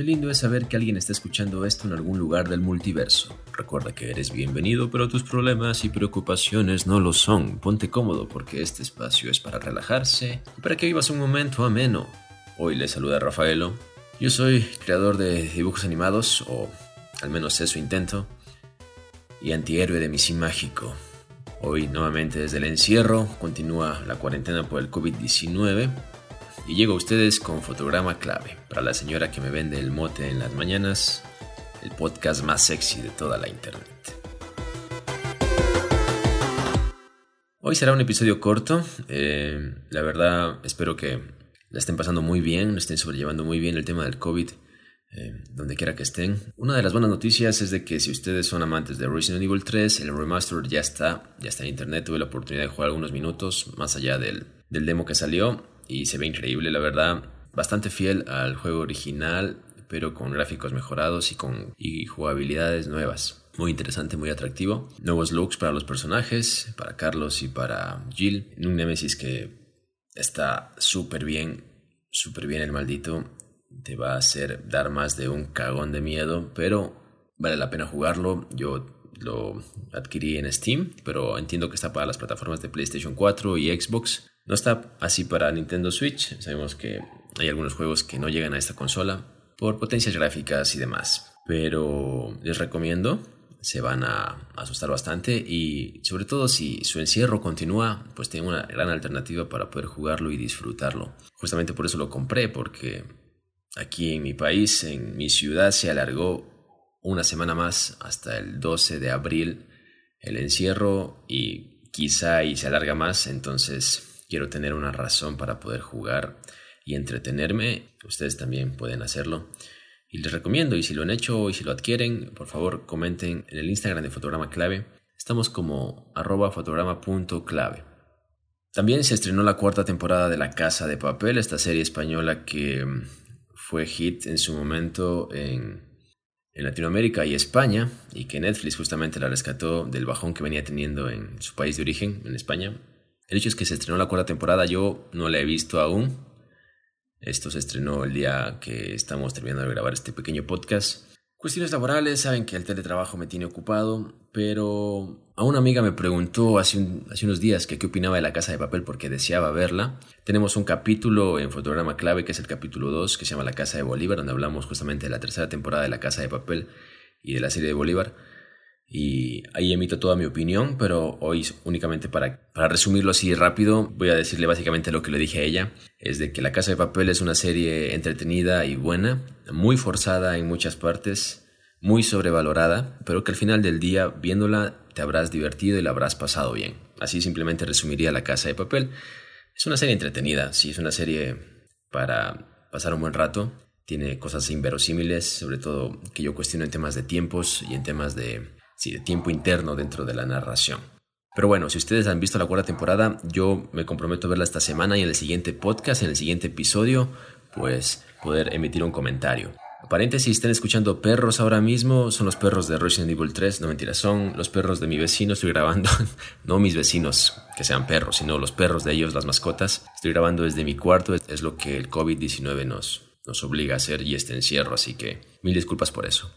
Qué lindo es saber que alguien está escuchando esto en algún lugar del multiverso. Recuerda que eres bienvenido, pero tus problemas y preocupaciones no lo son. Ponte cómodo porque este espacio es para relajarse y para que vivas un momento ameno. Hoy le saluda Rafaelo. Yo soy creador de dibujos animados, o al menos eso intento, y antihéroe de Misi Mágico. Hoy nuevamente desde el encierro continúa la cuarentena por el COVID-19 y llego a ustedes con fotograma clave para la señora que me vende el mote en las mañanas, el podcast más sexy de toda la internet. Hoy será un episodio corto, eh, la verdad espero que la estén pasando muy bien, estén sobrellevando muy bien el tema del COVID. Eh, donde quiera que estén. Una de las buenas noticias es de que si ustedes son amantes de Resident Evil 3, el remaster ya está, ya está en internet, tuve la oportunidad de jugar algunos minutos más allá del, del demo que salió y se ve increíble, la verdad. Bastante fiel al juego original, pero con gráficos mejorados y con y jugabilidades nuevas. Muy interesante, muy atractivo. Nuevos looks para los personajes, para Carlos y para Jill. Un Nemesis que está súper bien, súper bien el maldito. Te va a hacer dar más de un cagón de miedo, pero vale la pena jugarlo. Yo lo adquirí en Steam, pero entiendo que está para las plataformas de PlayStation 4 y Xbox. No está así para Nintendo Switch. Sabemos que hay algunos juegos que no llegan a esta consola por potencias gráficas y demás. Pero les recomiendo, se van a asustar bastante y sobre todo si su encierro continúa, pues tienen una gran alternativa para poder jugarlo y disfrutarlo. Justamente por eso lo compré, porque aquí en mi país, en mi ciudad, se alargó una semana más hasta el 12 de abril el encierro y quizá y se alarga más, entonces quiero tener una razón para poder jugar y entretenerme, ustedes también pueden hacerlo. Y les recomiendo, y si lo han hecho y si lo adquieren, por favor comenten en el Instagram de Fotograma Clave. Estamos como arroba fotograma.clave. También se estrenó la cuarta temporada de La Casa de Papel, esta serie española que mm, fue hit en su momento en, en Latinoamérica y España, y que Netflix justamente la rescató del bajón que venía teniendo en su país de origen, en España, el hecho es que se estrenó la cuarta temporada, yo no la he visto aún. Esto se estrenó el día que estamos terminando de grabar este pequeño podcast. Cuestiones laborales, saben que el teletrabajo me tiene ocupado, pero a una amiga me preguntó hace, unos días que qué opinaba de La Casa de Papel porque deseaba verla. Tenemos un capítulo en fotograma clave que es el capítulo 2 que se llama La Casa de Bolívar, donde hablamos justamente de la tercera temporada de La Casa de Papel y de la serie de Bolívar y ahí emito toda mi opinión, pero hoy únicamente para, para resumirlo así rápido, voy a decirle básicamente lo que le dije a ella, es de que La Casa de Papel es una serie entretenida y buena, muy forzada en muchas partes, muy sobrevalorada, pero que al final del día viéndola te habrás divertido y la habrás pasado bien. Así simplemente resumiría La Casa de Papel. Es una serie entretenida, sí, es una serie para pasar un buen rato. Tiene cosas inverosímiles, sobre todo que yo cuestiono en temas de tiempos y en temas de, sí, de tiempo interno dentro de la narración. Pero bueno, si ustedes han visto la cuarta temporada, yo me comprometo a verla esta semana y en el siguiente podcast, en el siguiente episodio, pues poder emitir un comentario. Paréntesis, están escuchando perros ahora mismo, son los perros de Resident Evil 3, no mentira, son los perros de mi vecino, estoy grabando, no mis vecinos que sean perros, sino los perros de ellos, las mascotas. Estoy grabando desde mi cuarto, es lo que el COVID-19 nos, nos obliga a hacer y este encierro, así que mil disculpas por eso.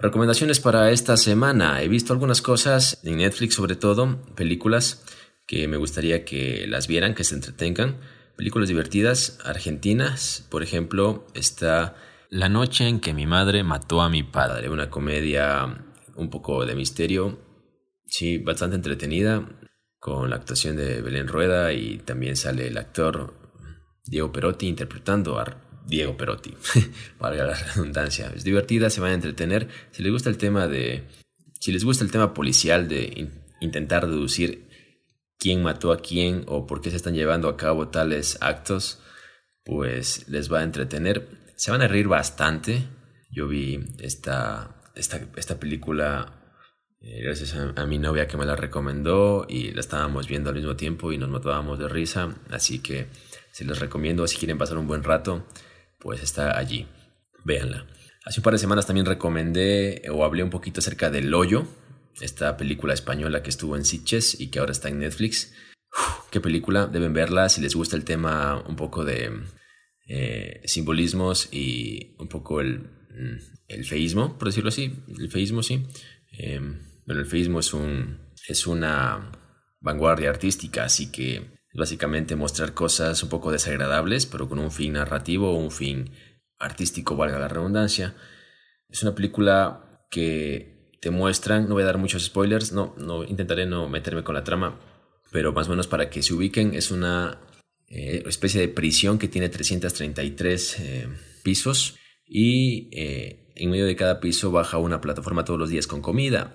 Recomendaciones para esta semana. He visto algunas cosas en Netflix, sobre todo, películas que me gustaría que las vieran, que se entretengan. Películas divertidas, argentinas. Por ejemplo, está La noche en que mi madre mató a mi padre, una comedia un poco de misterio. Sí, bastante entretenida, con la actuación de Belén Rueda y también sale el actor Diego Perotti interpretando a Diego Perotti, valga la redundancia. Es divertida, se van a entretener. Si les gusta el tema de. Si les gusta el tema policial de intentar deducir quién mató a quién o por qué se están llevando a cabo tales actos, pues les va a entretener. Se van a reír bastante. Yo vi esta, esta, esta película eh, gracias a, a, mi novia que me la recomendó y la estábamos viendo al mismo tiempo y nos matábamos de risa. Así que se les recomiendo si quieren pasar un buen rato pues está allí. Véanla. Hace un par de semanas también recomendé o hablé un poquito acerca del Hoyo, esta película española que estuvo en Sitges y que ahora está en Netflix. qué película, deben verla si les gusta el tema un poco de eh, simbolismos y un poco el, mm, el, feísmo, por decirlo así. El feísmo, sí. Em, bueno, el feísmo es, un, es una vanguardia artística, así que básicamente mostrar cosas un poco desagradables, pero con un fin narrativo o un fin artístico, valga la redundancia. Es una película que te muestran, no voy a dar muchos spoilers, no, no intentaré no meterme con la trama, pero más o menos para que se ubiquen, es una eh, especie de prisión que tiene 333 eh, pisos y eh, en medio de cada piso baja una plataforma todos los días con comida.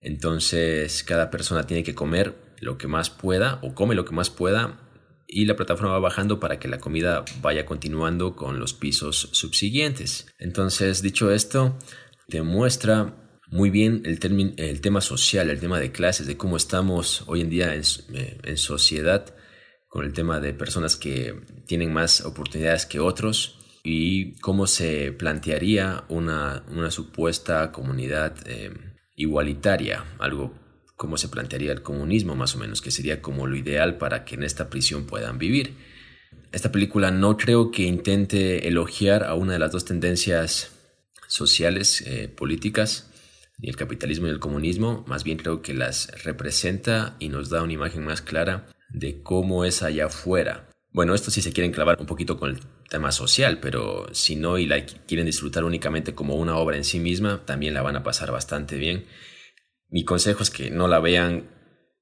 Entonces cada persona tiene que comer lo que más pueda o come lo que más pueda y la plataforma va bajando para que la comida vaya continuando con los pisos subsiguientes. Entonces, dicho esto, demuestra muy bien el, tema social, el tema de clases, de cómo estamos hoy en día en, eh, en sociedad con el tema de personas que tienen más oportunidades que otros y cómo se plantearía una, una supuesta comunidad eh, igualitaria, algo como se plantearía el comunismo más o menos, que sería como lo ideal para que en esta prisión puedan vivir. Esta película no creo que intente elogiar a una de las dos tendencias sociales, eh, políticas, ni el capitalismo ni el comunismo, más bien creo que las representa y nos da una imagen más clara de cómo es allá afuera. Bueno, esto sí se quieren clavar un poquito con el tema social, pero si no y la quieren disfrutar únicamente como una obra en sí misma, también la van a pasar bastante bien mi consejo es que no la vean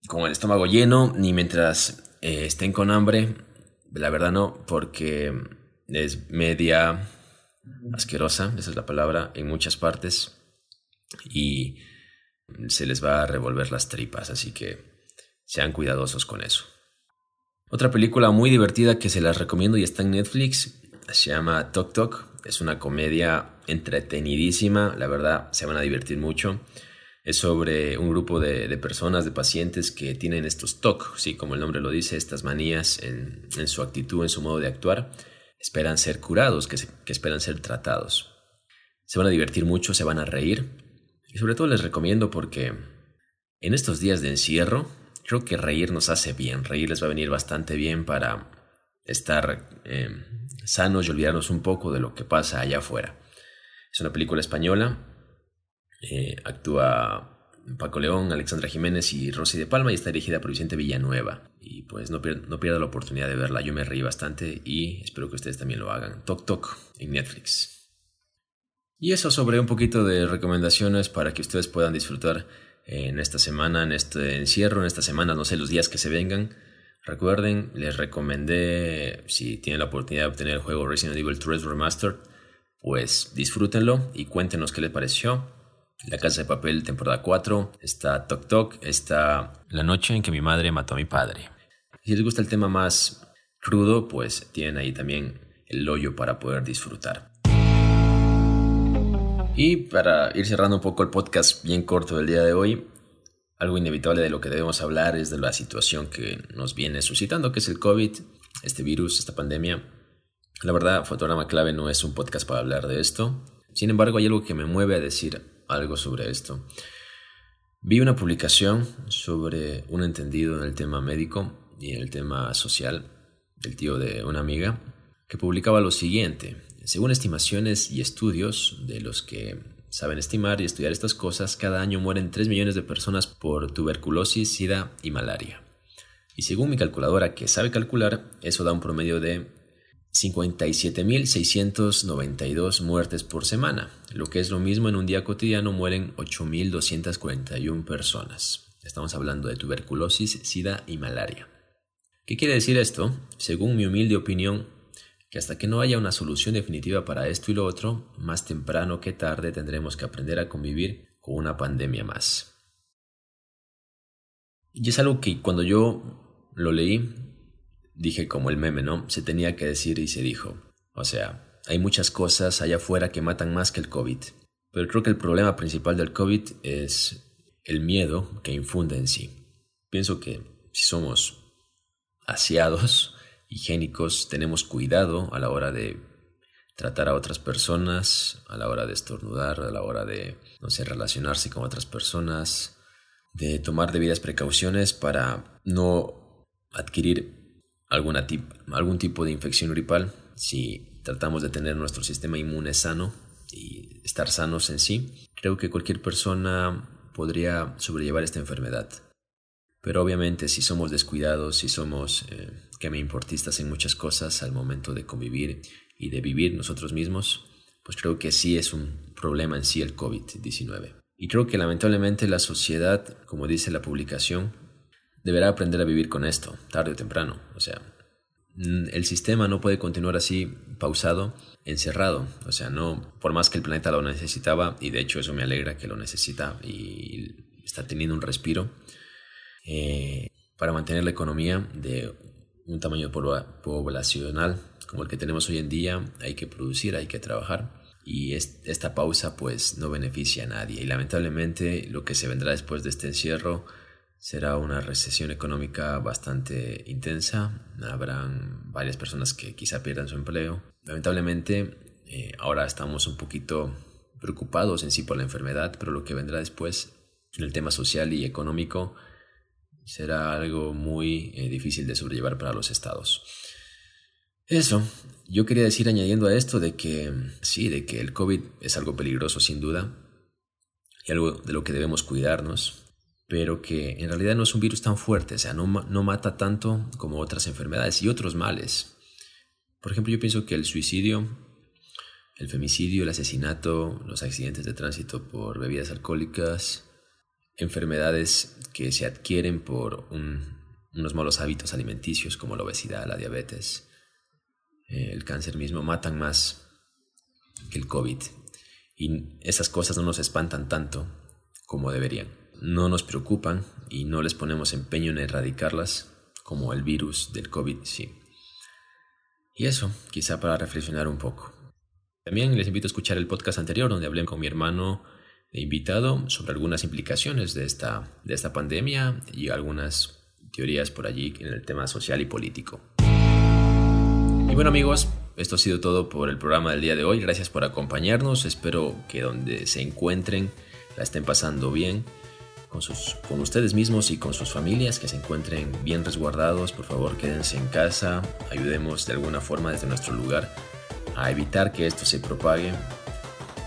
con el estómago lleno ni mientras eh, estén con hambre. La verdad no, porque es media asquerosa, esa es la palabra, en muchas partes y se les va a revolver las tripas, así que sean cuidadosos con eso. Otra película muy divertida que se las recomiendo y está en Netflix se llama Tok Tok. Es una comedia entretenidísima, la verdad se van a divertir mucho es sobre un grupo de, personas, de pacientes que tienen estos TOC, ¿sí? como el nombre lo dice, estas manías en, su actitud, en su modo de actuar, esperan ser curados, que, que esperan ser tratados. Se van a divertir mucho, se van a reír y sobre todo les recomiendo porque en estos días de encierro creo que reír nos hace bien, reír les va a venir bastante bien para estar eh, sanos y olvidarnos un poco de lo que pasa allá afuera. Es una película española eh, actúa Paco León, Alexandra Jiménez y Rosy de Palma y está dirigida por Vicente Villanueva. Y pues no, pierda la oportunidad de verla, yo me reí bastante y espero que ustedes también lo hagan. Toc Toc en Netflix. Y eso sobre un poquito de recomendaciones para que ustedes puedan disfrutar en esta semana, en este encierro, en esta semana, no sé, los días que se vengan. Recuerden, les recomendé, si tienen la oportunidad de obtener el juego Resident Evil 3 Remastered, pues disfrútenlo y cuéntenos qué les pareció. La Casa de Papel, temporada 4. Está Tok Tok. Está La noche en que mi madre mató a mi padre. Si les gusta el tema más crudo, pues tienen ahí también el hoyo para poder disfrutar. Y para ir cerrando un poco el podcast bien corto del día de hoy, algo inevitable de lo que debemos hablar es de la situación que nos viene suscitando, que es el COVID, este virus, esta pandemia. La verdad, Fotograma Clave no es un podcast para hablar de esto. Sin embargo, hay algo que me mueve a decir algo sobre esto. Vi una publicación sobre un entendido en el tema médico y en el tema social del tío de una amiga que publicaba lo siguiente. Según estimaciones y estudios de los que saben estimar y estudiar estas cosas, cada año mueren 3 millones de personas por tuberculosis, sida y malaria. Y según mi calculadora que sabe calcular, eso da un promedio de 57.692 muertes por semana, lo que es lo mismo en un día cotidiano mueren 8.241 personas. Estamos hablando de tuberculosis, sida y malaria. ¿Qué quiere decir esto? Según mi humilde opinión, que hasta que no haya una solución definitiva para esto y lo otro, más temprano que tarde tendremos que aprender a convivir con una pandemia más. Y es algo que cuando yo lo leí, dije como el meme, ¿no? Se tenía que decir y se dijo. O sea, hay muchas cosas allá afuera que matan más que el COVID. Pero creo que el problema principal del COVID es el miedo que infunde en sí. Pienso que si somos aseados, higiénicos, tenemos cuidado a la hora de tratar a otras personas, a la hora de estornudar, a la hora de, no sé, relacionarse con otras personas, de tomar debidas precauciones para no adquirir alguna algún tipo de infección gripal, si tratamos de tener nuestro sistema inmune sano y estar sanos en sí, creo que cualquier persona podría sobrellevar esta enfermedad. Pero obviamente si somos descuidados, si somos eh, que me importistas en muchas cosas al momento de convivir y de vivir nosotros mismos, pues creo que sí es un problema en sí el COVID-19. Y creo que lamentablemente la sociedad, como dice la publicación, deberá aprender a vivir con esto, tarde o temprano. O sea, el sistema no puede continuar así pausado, encerrado. O sea, no, por más que el planeta lo necesitaba, y de hecho eso me alegra que lo necesita y está teniendo un respiro, eh, para mantener la economía de un tamaño poblacional como el que tenemos hoy en día, hay que producir, hay que trabajar y esta pausa pues no beneficia a nadie y lamentablemente lo que se vendrá después de este encierro será una recesión económica bastante intensa, habrán varias personas que quizá pierdan su empleo. Lamentablemente eh, ahora estamos un poquito preocupados en sí por la enfermedad, pero lo que vendrá después en el tema social y económico será algo muy eh, difícil de sobrellevar para los estados. Eso, yo quería decir añadiendo a esto de que sí, de que el COVID es algo peligroso sin duda y algo de lo que debemos cuidarnos, pero que en realidad no es un virus tan fuerte, o sea, no, no mata tanto como otras enfermedades y otros males. Por ejemplo, yo pienso que el suicidio, el femicidio, el asesinato, los accidentes de tránsito por bebidas alcohólicas, enfermedades que se adquieren por unos malos hábitos alimenticios como la obesidad, la diabetes, el cáncer mismo, matan más que el COVID. Y esas cosas no nos espantan tanto como deberían. No nos preocupan y no les ponemos empeño en erradicarlas como el virus del COVID sí. Y eso, quizá para reflexionar un poco. También les invito a escuchar el podcast anterior donde hablé con mi hermano de invitado sobre algunas implicaciones de esta, de esta pandemia y algunas teorías por allí en el tema social y político. Y bueno amigos, esto ha sido todo por el programa del día de hoy. Gracias por acompañarnos. Espero que donde se encuentren la estén pasando bien con, sus, con ustedes mismos y con sus familias, que se encuentren bien resguardados. Por favor, quédense en casa. Ayudemos de alguna forma desde nuestro lugar a evitar que esto se propague.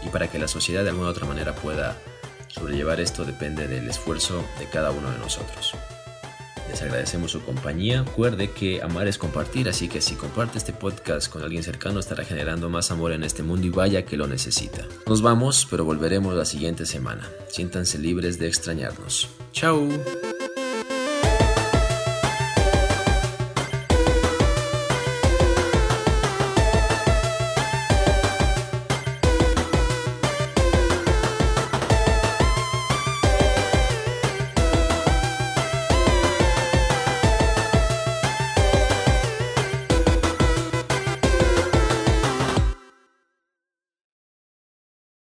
Y para que la sociedad de alguna otra manera pueda sobrellevar esto depende del esfuerzo de cada uno de nosotros. Les agradecemos su compañía. Recuerde que amar es compartir, así que si comparte este podcast con alguien cercano estará generando más amor en este mundo y vaya que lo necesita. Nos vamos, pero volveremos la siguiente semana. Siéntanse libres de extrañarnos. Chao.